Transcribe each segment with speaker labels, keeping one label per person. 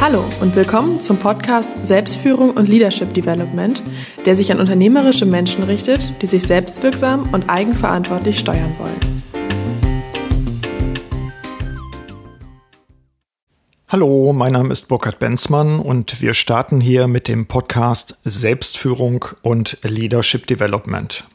Speaker 1: Hallo und willkommen zum Podcast Selbstführung und Leadership Development, der sich an unternehmerische Menschen richtet, die sich selbstwirksam und eigenverantwortlich steuern wollen.
Speaker 2: Hallo, mein Name ist Burkhard Benzmann und wir starten hier mit dem Podcast Selbstführung und Leadership Development.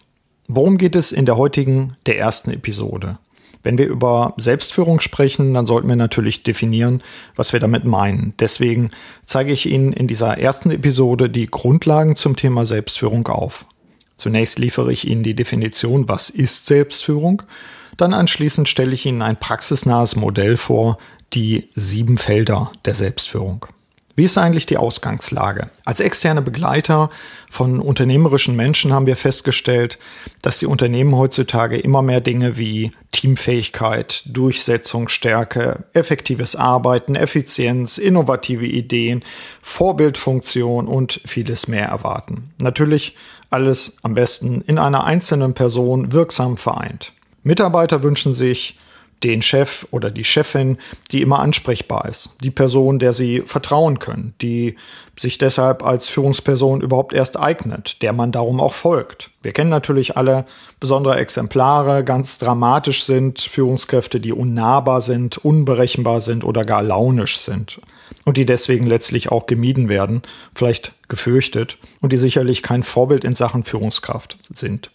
Speaker 2: Worum geht es in der heutigen, der ersten Episode? Wenn wir über Selbstführung sprechen, dann sollten wir natürlich definieren, was wir damit meinen. Deswegen zeige ich Ihnen in dieser ersten Episode die Grundlagen zum Thema Selbstführung auf. Zunächst liefere ich Ihnen die Definition, was ist Selbstführung. Dann anschließend stelle ich Ihnen ein praxisnahes Modell vor, die sieben Felder der Selbstführung. Wie ist eigentlich die Ausgangslage? Als externe Begleiter von unternehmerischen Menschen haben wir festgestellt, dass die Unternehmen heutzutage immer mehr Dinge wie Teamfähigkeit, Durchsetzungsstärke, effektives Arbeiten, Effizienz, innovative Ideen, Vorbildfunktion und vieles mehr erwarten. Natürlich alles am besten in einer einzelnen Person wirksam vereint. Mitarbeiter wünschen sich den Chef oder die Chefin, die immer ansprechbar ist, die Person, der sie vertrauen können, die sich deshalb als Führungsperson überhaupt erst eignet, der man darum auch folgt. Wir kennen natürlich alle besondere Exemplare, ganz dramatisch sind Führungskräfte, die unnahbar sind, unberechenbar sind oder gar launisch sind und die deswegen letztlich auch gemieden werden, vielleicht gefürchtet und die sicherlich kein Vorbild in Sachen Führungskraft sind.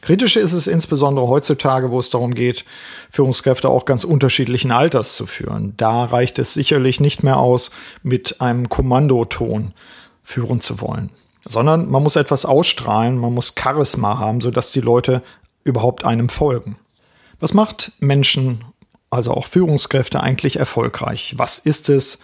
Speaker 2: Kritisch ist es insbesondere heutzutage, wo es darum geht, Führungskräfte auch ganz unterschiedlichen Alters zu führen. Da reicht es sicherlich nicht mehr aus, mit einem Kommandoton führen zu wollen, sondern man muss etwas ausstrahlen, man muss Charisma haben, sodass die Leute überhaupt einem folgen. Was macht Menschen, also auch Führungskräfte, eigentlich erfolgreich? Was ist es,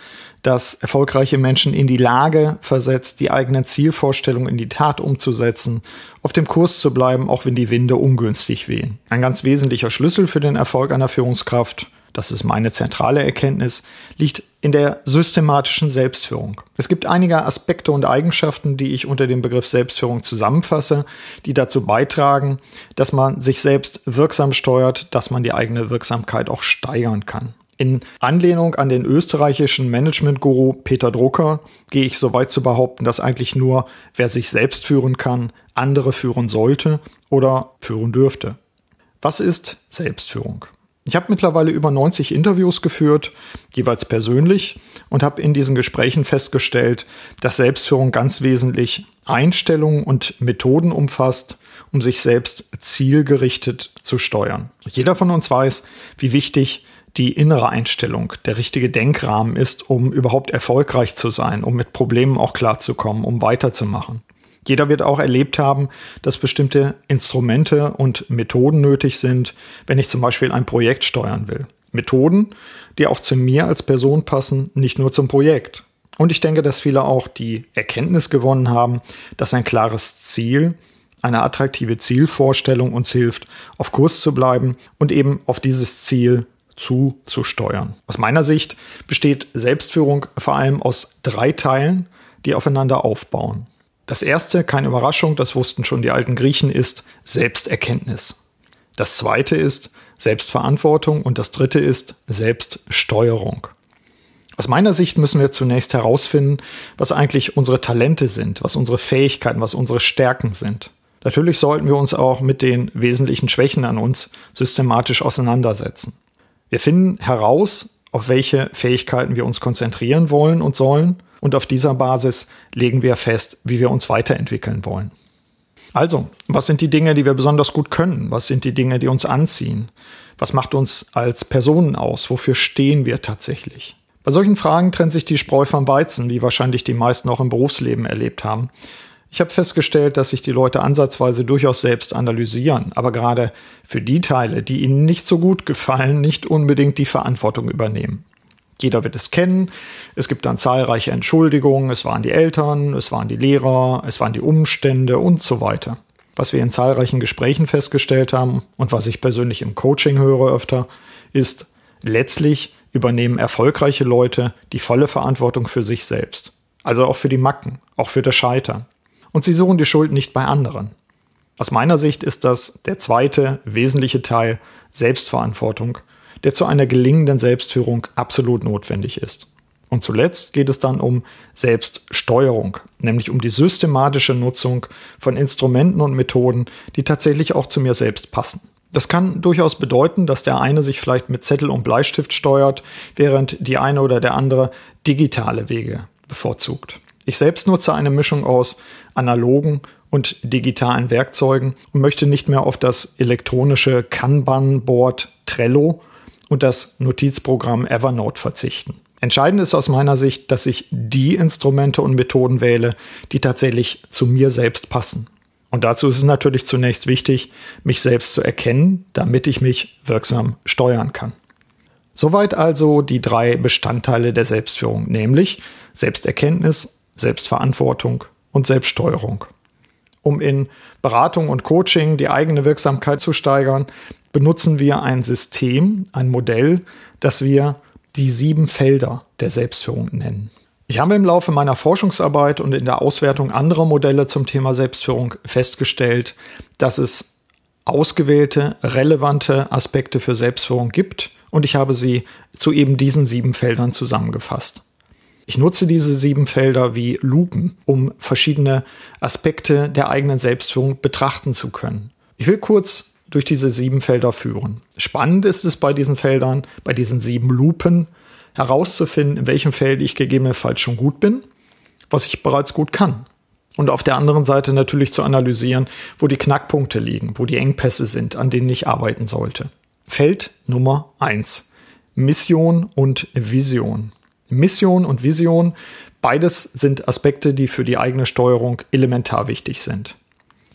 Speaker 2: das erfolgreiche Menschen in die Lage versetzt, die eigenen Zielvorstellungen in die Tat umzusetzen, auf dem Kurs zu bleiben, auch wenn die Winde ungünstig wehen. Ein ganz wesentlicher Schlüssel für den Erfolg einer Führungskraft, das ist meine zentrale Erkenntnis, liegt in der systematischen Selbstführung. Es gibt einige Aspekte und Eigenschaften, die ich unter dem Begriff Selbstführung zusammenfasse, die dazu beitragen, dass man sich selbst wirksam steuert, dass man die eigene Wirksamkeit auch steigern kann. In Anlehnung an den österreichischen Management-Guru Peter Drucker gehe ich so weit zu behaupten, dass eigentlich nur wer sich selbst führen kann, andere führen sollte oder führen dürfte. Was ist Selbstführung? Ich habe mittlerweile über 90 Interviews geführt, jeweils persönlich, und habe in diesen Gesprächen festgestellt, dass Selbstführung ganz wesentlich Einstellungen und Methoden umfasst, um sich selbst zielgerichtet zu steuern. Jeder von uns weiß, wie wichtig die innere Einstellung, der richtige Denkrahmen ist, um überhaupt erfolgreich zu sein, um mit Problemen auch klarzukommen, um weiterzumachen. Jeder wird auch erlebt haben, dass bestimmte Instrumente und Methoden nötig sind, wenn ich zum Beispiel ein Projekt steuern will. Methoden, die auch zu mir als Person passen, nicht nur zum Projekt. Und ich denke, dass viele auch die Erkenntnis gewonnen haben, dass ein klares Ziel, eine attraktive Zielvorstellung uns hilft, auf Kurs zu bleiben und eben auf dieses Ziel zuzusteuern. Aus meiner Sicht besteht Selbstführung vor allem aus drei Teilen, die aufeinander aufbauen. Das erste, keine Überraschung, das wussten schon die alten Griechen, ist Selbsterkenntnis. Das zweite ist Selbstverantwortung und das dritte ist Selbststeuerung. Aus meiner Sicht müssen wir zunächst herausfinden, was eigentlich unsere Talente sind, was unsere Fähigkeiten, was unsere Stärken sind. Natürlich sollten wir uns auch mit den wesentlichen Schwächen an uns systematisch auseinandersetzen. Wir finden heraus, auf welche Fähigkeiten wir uns konzentrieren wollen und sollen und auf dieser Basis legen wir fest, wie wir uns weiterentwickeln wollen. Also, was sind die Dinge, die wir besonders gut können? Was sind die Dinge, die uns anziehen? Was macht uns als Personen aus? Wofür stehen wir tatsächlich? Bei solchen Fragen trennt sich die Spreu vom Weizen, wie wahrscheinlich die meisten auch im Berufsleben erlebt haben. Ich habe festgestellt, dass sich die Leute ansatzweise durchaus selbst analysieren, aber gerade für die Teile, die ihnen nicht so gut gefallen, nicht unbedingt die Verantwortung übernehmen. Jeder wird es kennen. Es gibt dann zahlreiche Entschuldigungen. Es waren die Eltern, es waren die Lehrer, es waren die Umstände und so weiter. Was wir in zahlreichen Gesprächen festgestellt haben und was ich persönlich im Coaching höre öfter, ist, letztlich übernehmen erfolgreiche Leute die volle Verantwortung für sich selbst. Also auch für die Macken, auch für das Scheitern und sie suchen die Schuld nicht bei anderen. Aus meiner Sicht ist das der zweite wesentliche Teil Selbstverantwortung, der zu einer gelingenden Selbstführung absolut notwendig ist. Und zuletzt geht es dann um Selbststeuerung, nämlich um die systematische Nutzung von Instrumenten und Methoden, die tatsächlich auch zu mir selbst passen. Das kann durchaus bedeuten, dass der eine sich vielleicht mit Zettel und Bleistift steuert, während die eine oder der andere digitale Wege bevorzugt. Ich selbst nutze eine Mischung aus analogen und digitalen Werkzeugen und möchte nicht mehr auf das elektronische Kanban-Board Trello und das Notizprogramm Evernote verzichten. Entscheidend ist aus meiner Sicht, dass ich die Instrumente und Methoden wähle, die tatsächlich zu mir selbst passen. Und dazu ist es natürlich zunächst wichtig, mich selbst zu erkennen, damit ich mich wirksam steuern kann. Soweit also die drei Bestandteile der Selbstführung, nämlich Selbsterkenntnis, Selbstverantwortung und Selbststeuerung. Um in Beratung und Coaching die eigene Wirksamkeit zu steigern, benutzen wir ein System, ein Modell, das wir die sieben Felder der Selbstführung nennen. Ich habe im Laufe meiner Forschungsarbeit und in der Auswertung anderer Modelle zum Thema Selbstführung festgestellt, dass es ausgewählte, relevante Aspekte für Selbstführung gibt und ich habe sie zu eben diesen sieben Feldern zusammengefasst. Ich nutze diese sieben Felder wie Lupen, um verschiedene Aspekte der eigenen Selbstführung betrachten zu können. Ich will kurz durch diese sieben Felder führen. Spannend ist es bei diesen Feldern, bei diesen sieben Lupen, herauszufinden, in welchem Feld ich gegebenenfalls schon gut bin, was ich bereits gut kann. Und auf der anderen Seite natürlich zu analysieren, wo die Knackpunkte liegen, wo die Engpässe sind, an denen ich arbeiten sollte. Feld Nummer eins: Mission und Vision. Mission und Vision, beides sind Aspekte, die für die eigene Steuerung elementar wichtig sind.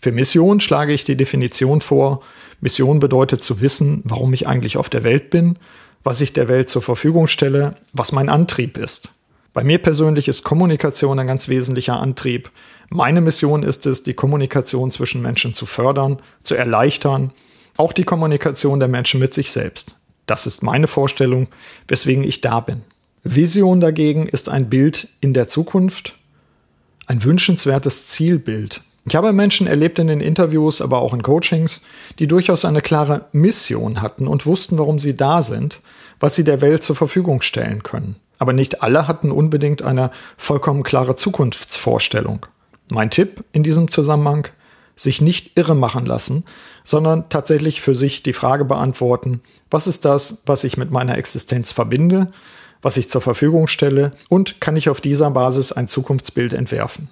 Speaker 2: Für Mission schlage ich die Definition vor. Mission bedeutet zu wissen, warum ich eigentlich auf der Welt bin, was ich der Welt zur Verfügung stelle, was mein Antrieb ist. Bei mir persönlich ist Kommunikation ein ganz wesentlicher Antrieb. Meine Mission ist es, die Kommunikation zwischen Menschen zu fördern, zu erleichtern, auch die Kommunikation der Menschen mit sich selbst. Das ist meine Vorstellung, weswegen ich da bin. Vision dagegen ist ein Bild in der Zukunft, ein wünschenswertes Zielbild, ich habe Menschen erlebt in den Interviews, aber auch in Coachings, die durchaus eine klare Mission hatten und wussten, warum sie da sind, was sie der Welt zur Verfügung stellen können. Aber nicht alle hatten unbedingt eine vollkommen klare Zukunftsvorstellung. Mein Tipp in diesem Zusammenhang, sich nicht irre machen lassen, sondern tatsächlich für sich die Frage beantworten, was ist das, was ich mit meiner Existenz verbinde, was ich zur Verfügung stelle und kann ich auf dieser Basis ein Zukunftsbild entwerfen.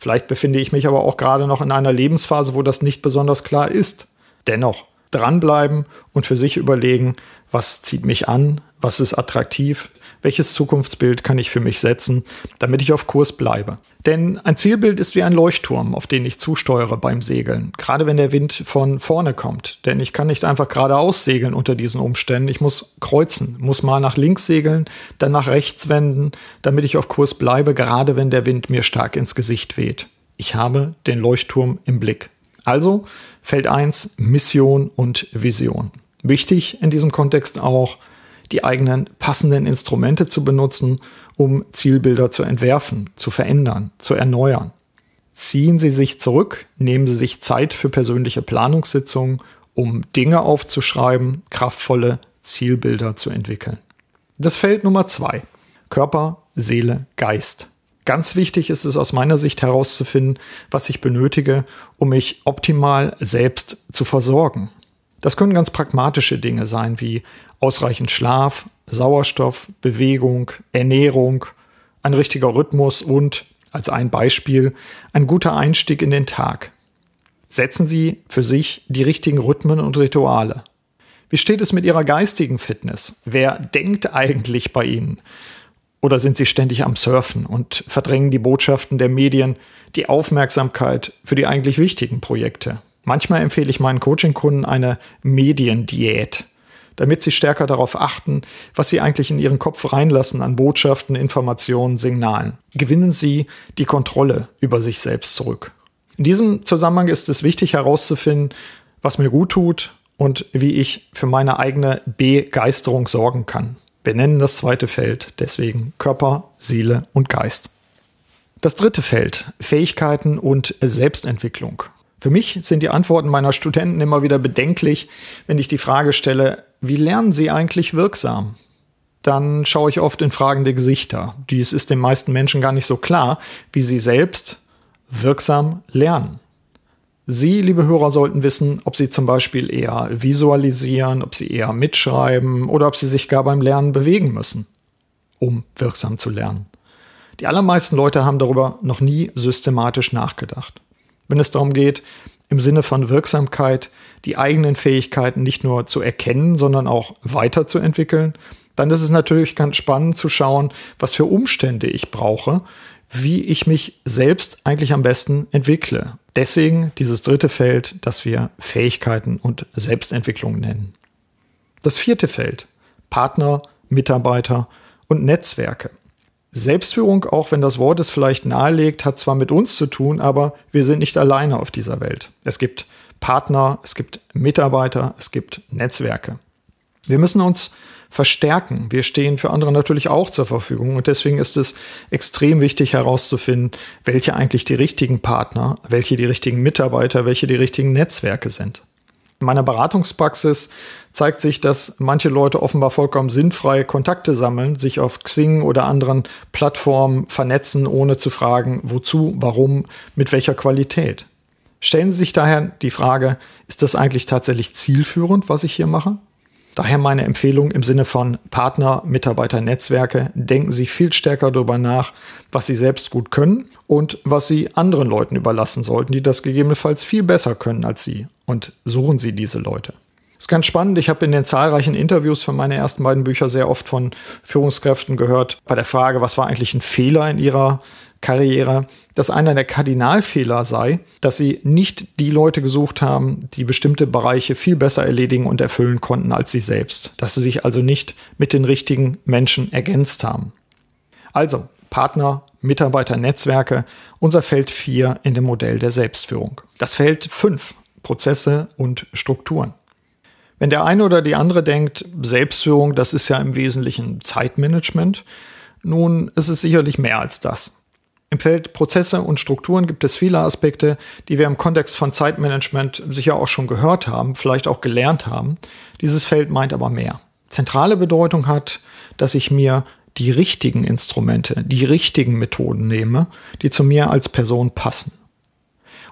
Speaker 2: Vielleicht befinde ich mich aber auch gerade noch in einer Lebensphase, wo das nicht besonders klar ist. Dennoch dranbleiben und für sich überlegen, was zieht mich an, was ist attraktiv, welches Zukunftsbild kann ich für mich setzen, damit ich auf Kurs bleibe. Denn ein Zielbild ist wie ein Leuchtturm, auf den ich zusteuere beim Segeln, gerade wenn der Wind von vorne kommt. Denn ich kann nicht einfach geradeaus segeln unter diesen Umständen. Ich muss kreuzen, muss mal nach links segeln, dann nach rechts wenden, damit ich auf Kurs bleibe, gerade wenn der Wind mir stark ins Gesicht weht. Ich habe den Leuchtturm im Blick. Also Feld 1, Mission und Vision. Wichtig in diesem Kontext auch, die eigenen passenden Instrumente zu benutzen, um Zielbilder zu entwerfen, zu verändern, zu erneuern. Ziehen Sie sich zurück, nehmen Sie sich Zeit für persönliche Planungssitzungen, um Dinge aufzuschreiben, kraftvolle Zielbilder zu entwickeln. Das Feld Nummer zwei. Körper, Seele, Geist. Ganz wichtig ist es aus meiner Sicht herauszufinden, was ich benötige, um mich optimal selbst zu versorgen. Das können ganz pragmatische Dinge sein wie ausreichend Schlaf, Sauerstoff, Bewegung, Ernährung, ein richtiger Rhythmus und, als ein Beispiel, ein guter Einstieg in den Tag. Setzen Sie für sich die richtigen Rhythmen und Rituale. Wie steht es mit Ihrer geistigen Fitness? Wer denkt eigentlich bei Ihnen? Oder sind Sie ständig am Surfen und verdrängen die Botschaften der Medien die Aufmerksamkeit für die eigentlich wichtigen Projekte? Manchmal empfehle ich meinen Coaching-Kunden eine Mediendiät, damit sie stärker darauf achten, was sie eigentlich in ihren Kopf reinlassen an Botschaften, Informationen, Signalen. Gewinnen sie die Kontrolle über sich selbst zurück. In diesem Zusammenhang ist es wichtig herauszufinden, was mir gut tut und wie ich für meine eigene Begeisterung sorgen kann. Wir nennen das zweite Feld deswegen Körper, Seele und Geist. Das dritte Feld Fähigkeiten und Selbstentwicklung. Für mich sind die Antworten meiner Studenten immer wieder bedenklich, wenn ich die Frage stelle, wie lernen sie eigentlich wirksam? dann schaue ich oft in fragende Gesichter. Dies ist den meisten Menschen gar nicht so klar, wie sie selbst wirksam lernen. Sie, liebe Hörer, sollten wissen, ob Sie zum Beispiel eher visualisieren, ob Sie eher mitschreiben oder ob Sie sich gar beim Lernen bewegen müssen, um wirksam zu lernen. Die allermeisten Leute haben darüber noch nie systematisch nachgedacht. Wenn es darum geht, im Sinne von Wirksamkeit die eigenen Fähigkeiten nicht nur zu erkennen, sondern auch weiterzuentwickeln, dann ist es natürlich ganz spannend zu schauen, was für Umstände ich brauche, wie ich mich selbst eigentlich am besten entwickle. Deswegen dieses dritte Feld, das wir Fähigkeiten und Selbstentwicklung nennen. Das vierte Feld, Partner, Mitarbeiter und Netzwerke. Selbstführung, auch wenn das Wort es vielleicht nahelegt, hat zwar mit uns zu tun, aber wir sind nicht alleine auf dieser Welt. Es gibt Partner, es gibt Mitarbeiter, es gibt Netzwerke. Wir müssen uns verstärken. Wir stehen für andere natürlich auch zur Verfügung und deswegen ist es extrem wichtig herauszufinden, welche eigentlich die richtigen Partner, welche die richtigen Mitarbeiter, welche die richtigen Netzwerke sind. In meiner Beratungspraxis zeigt sich, dass manche Leute offenbar vollkommen sinnfrei Kontakte sammeln, sich auf Xing oder anderen Plattformen vernetzen, ohne zu fragen, wozu, warum, mit welcher Qualität. Stellen Sie sich daher die Frage, ist das eigentlich tatsächlich zielführend, was ich hier mache? Daher meine Empfehlung im Sinne von Partner, Mitarbeiter, Netzwerke. Denken Sie viel stärker darüber nach, was Sie selbst gut können und was Sie anderen Leuten überlassen sollten, die das gegebenenfalls viel besser können als Sie. Und suchen Sie diese Leute. Das ist ganz spannend. Ich habe in den zahlreichen Interviews für meine ersten beiden Bücher sehr oft von Führungskräften gehört, bei der Frage, was war eigentlich ein Fehler in ihrer Karriere, dass einer der Kardinalfehler sei, dass sie nicht die Leute gesucht haben, die bestimmte Bereiche viel besser erledigen und erfüllen konnten als sie selbst. Dass sie sich also nicht mit den richtigen Menschen ergänzt haben. Also Partner, Mitarbeiter, Netzwerke, unser Feld 4 in dem Modell der Selbstführung. Das Feld 5, Prozesse und Strukturen. Wenn der eine oder die andere denkt, Selbstführung, das ist ja im Wesentlichen Zeitmanagement, nun ist es sicherlich mehr als das. Im Feld Prozesse und Strukturen gibt es viele Aspekte, die wir im Kontext von Zeitmanagement sicher auch schon gehört haben, vielleicht auch gelernt haben. Dieses Feld meint aber mehr. Zentrale Bedeutung hat, dass ich mir die richtigen Instrumente, die richtigen Methoden nehme, die zu mir als Person passen.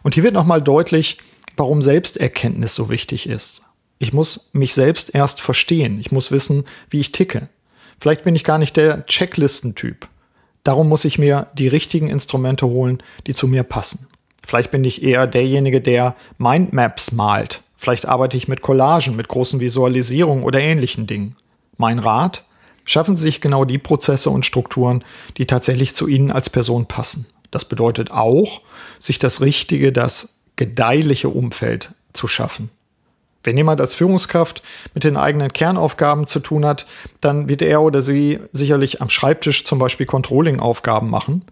Speaker 2: Und hier wird nochmal deutlich, warum Selbsterkenntnis so wichtig ist. Ich muss mich selbst erst verstehen. Ich muss wissen, wie ich ticke. Vielleicht bin ich gar nicht der Checklistentyp. Darum muss ich mir die richtigen Instrumente holen, die zu mir passen. Vielleicht bin ich eher derjenige, der Mindmaps malt. Vielleicht arbeite ich mit Collagen, mit großen Visualisierungen oder ähnlichen Dingen. Mein Rat? Schaffen Sie sich genau die Prozesse und Strukturen, die tatsächlich zu Ihnen als Person passen. Das bedeutet auch, sich das richtige, das gedeihliche Umfeld zu schaffen. Wenn jemand als Führungskraft mit den eigenen Kernaufgaben zu tun hat, dann wird er oder sie sicherlich am Schreibtisch zum Beispiel Controlling-Aufgaben machen,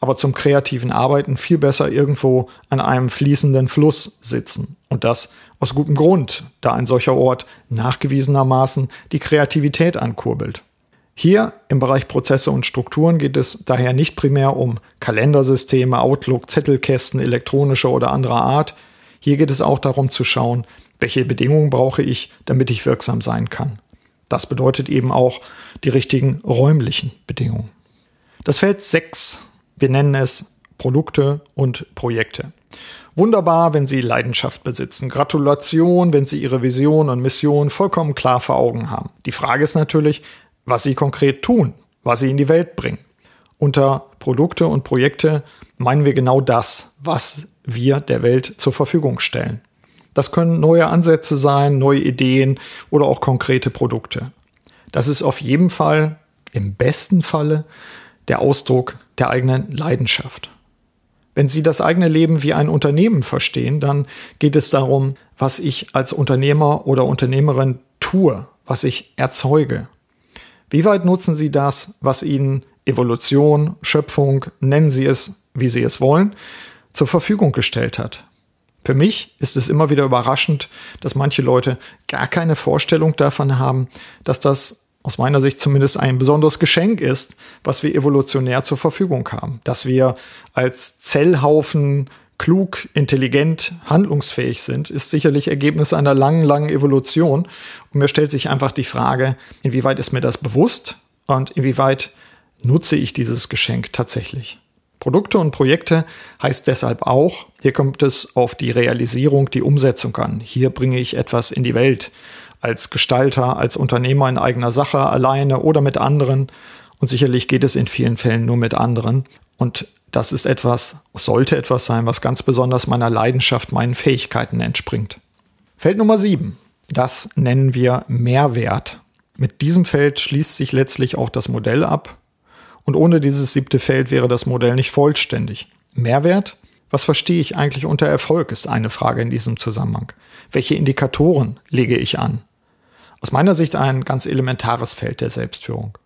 Speaker 2: aber zum kreativen Arbeiten viel besser irgendwo an einem fließenden Fluss sitzen. Und das aus gutem Grund, da ein solcher Ort nachgewiesenermaßen die Kreativität ankurbelt. Hier im Bereich Prozesse und Strukturen geht es daher nicht primär um Kalendersysteme, Outlook, Zettelkästen elektronischer oder anderer Art. Hier geht es auch darum zu schauen, welche Bedingungen brauche ich, damit ich wirksam sein kann. Das bedeutet eben auch die richtigen räumlichen Bedingungen. Das Feld 6, wir nennen es Produkte und Projekte. Wunderbar, wenn Sie Leidenschaft besitzen. Gratulation, wenn Sie Ihre Vision und Mission vollkommen klar vor Augen haben. Die Frage ist natürlich, was Sie konkret tun, was Sie in die Welt bringen. Unter Produkte und Projekte meinen wir genau das, was wir der Welt zur Verfügung stellen. Das können neue Ansätze sein, neue Ideen oder auch konkrete Produkte. Das ist auf jeden Fall, im besten Falle, der Ausdruck der eigenen Leidenschaft. Wenn Sie das eigene Leben wie ein Unternehmen verstehen, dann geht es darum, was ich als Unternehmer oder Unternehmerin tue, was ich erzeuge. Wie weit nutzen Sie das, was Ihnen Evolution, Schöpfung, nennen Sie es, wie Sie es wollen, zur Verfügung gestellt hat? Für mich ist es immer wieder überraschend, dass manche Leute gar keine Vorstellung davon haben, dass das aus meiner Sicht zumindest ein besonderes Geschenk ist, was wir evolutionär zur Verfügung haben. Dass wir als Zellhaufen klug, intelligent, handlungsfähig sind, ist sicherlich Ergebnis einer langen, langen Evolution. Und mir stellt sich einfach die Frage, inwieweit ist mir das bewusst und inwieweit nutze ich dieses Geschenk tatsächlich. Produkte und Projekte heißt deshalb auch, hier kommt es auf die Realisierung, die Umsetzung an. Hier bringe ich etwas in die Welt. Als Gestalter, als Unternehmer in eigener Sache, alleine oder mit anderen. Und sicherlich geht es in vielen Fällen nur mit anderen. Und das ist etwas, sollte etwas sein, was ganz besonders meiner Leidenschaft, meinen Fähigkeiten entspringt. Feld Nummer sieben. Das nennen wir Mehrwert. Mit diesem Feld schließt sich letztlich auch das Modell ab. Und ohne dieses siebte Feld wäre das Modell nicht vollständig. Mehrwert? Was verstehe ich eigentlich unter Erfolg, ist eine Frage in diesem Zusammenhang. Welche Indikatoren lege ich an? Aus meiner Sicht ein ganz elementares Feld der Selbstführung.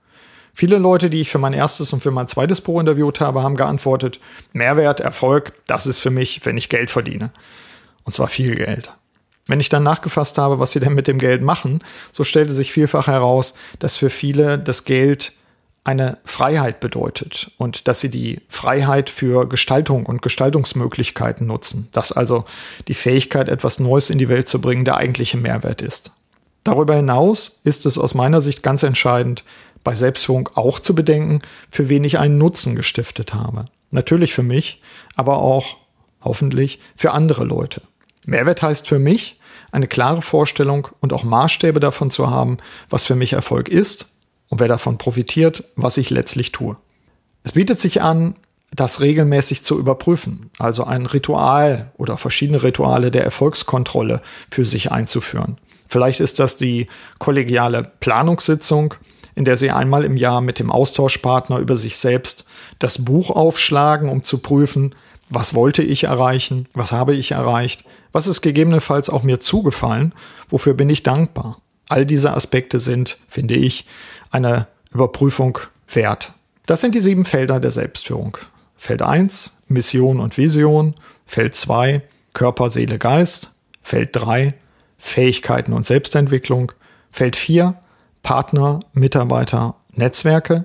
Speaker 2: Viele Leute, die ich für mein erstes und für mein zweites Pro interviewt habe, haben geantwortet, Mehrwert, Erfolg, das ist für mich, wenn ich Geld verdiene. Und zwar viel Geld. Wenn ich dann nachgefasst habe, was sie denn mit dem Geld machen, so stellte sich vielfach heraus, dass für viele das Geld eine Freiheit bedeutet und dass sie die Freiheit für Gestaltung und Gestaltungsmöglichkeiten nutzen. Dass also die Fähigkeit, etwas Neues in die Welt zu bringen, der eigentliche Mehrwert ist. Darüber hinaus ist es aus meiner Sicht ganz entscheidend, bei Selbstführung auch zu bedenken, für wen ich einen Nutzen gestiftet habe. Natürlich für mich, aber auch hoffentlich für andere Leute. Mehrwert heißt für mich, eine klare Vorstellung und auch Maßstäbe davon zu haben, was für mich Erfolg ist und wer davon profitiert, was ich letztlich tue. Es bietet sich an, das regelmäßig zu überprüfen, also ein Ritual oder verschiedene Rituale der Erfolgskontrolle für sich einzuführen. Vielleicht ist das die kollegiale Planungssitzung, in der Sie einmal im Jahr mit dem Austauschpartner über sich selbst das Buch aufschlagen, um zu prüfen, was wollte ich erreichen, was habe ich erreicht, was ist gegebenenfalls auch mir zugefallen, wofür bin ich dankbar. All diese Aspekte sind, finde ich, eine Überprüfung wert. Das sind die sieben Felder der Selbstführung. Feld 1, Mission und Vision. Feld 2, Körper, Seele, Geist. Feld 3, Fähigkeiten und Selbstentwicklung. Feld 4, Partner, Mitarbeiter, Netzwerke.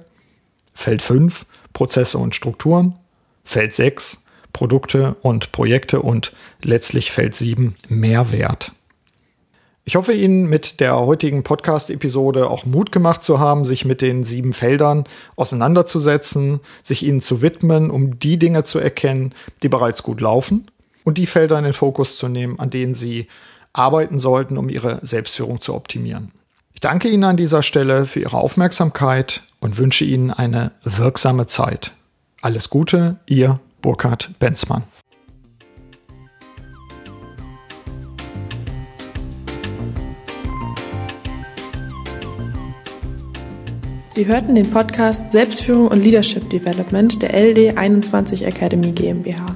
Speaker 2: Feld 5 Prozesse und Strukturen. Feld 6 Produkte und Projekte und letztlich Feld 7 Mehrwert. Ich hoffe Ihnen mit der heutigen Podcast-Episode auch Mut gemacht zu haben, sich mit den sieben Feldern auseinanderzusetzen, sich ihnen zu widmen, um die Dinge zu erkennen, die bereits gut laufen und die Felder in den Fokus zu nehmen, an denen Sie arbeiten sollten, um Ihre Selbstführung zu optimieren. Ich danke Ihnen an dieser Stelle für Ihre Aufmerksamkeit und wünsche Ihnen eine wirksame Zeit. Alles Gute, Ihr Burkhard Benzmann.
Speaker 1: Sie hörten den Podcast Selbstführung und Leadership Development der LD 21 Academy GmbH.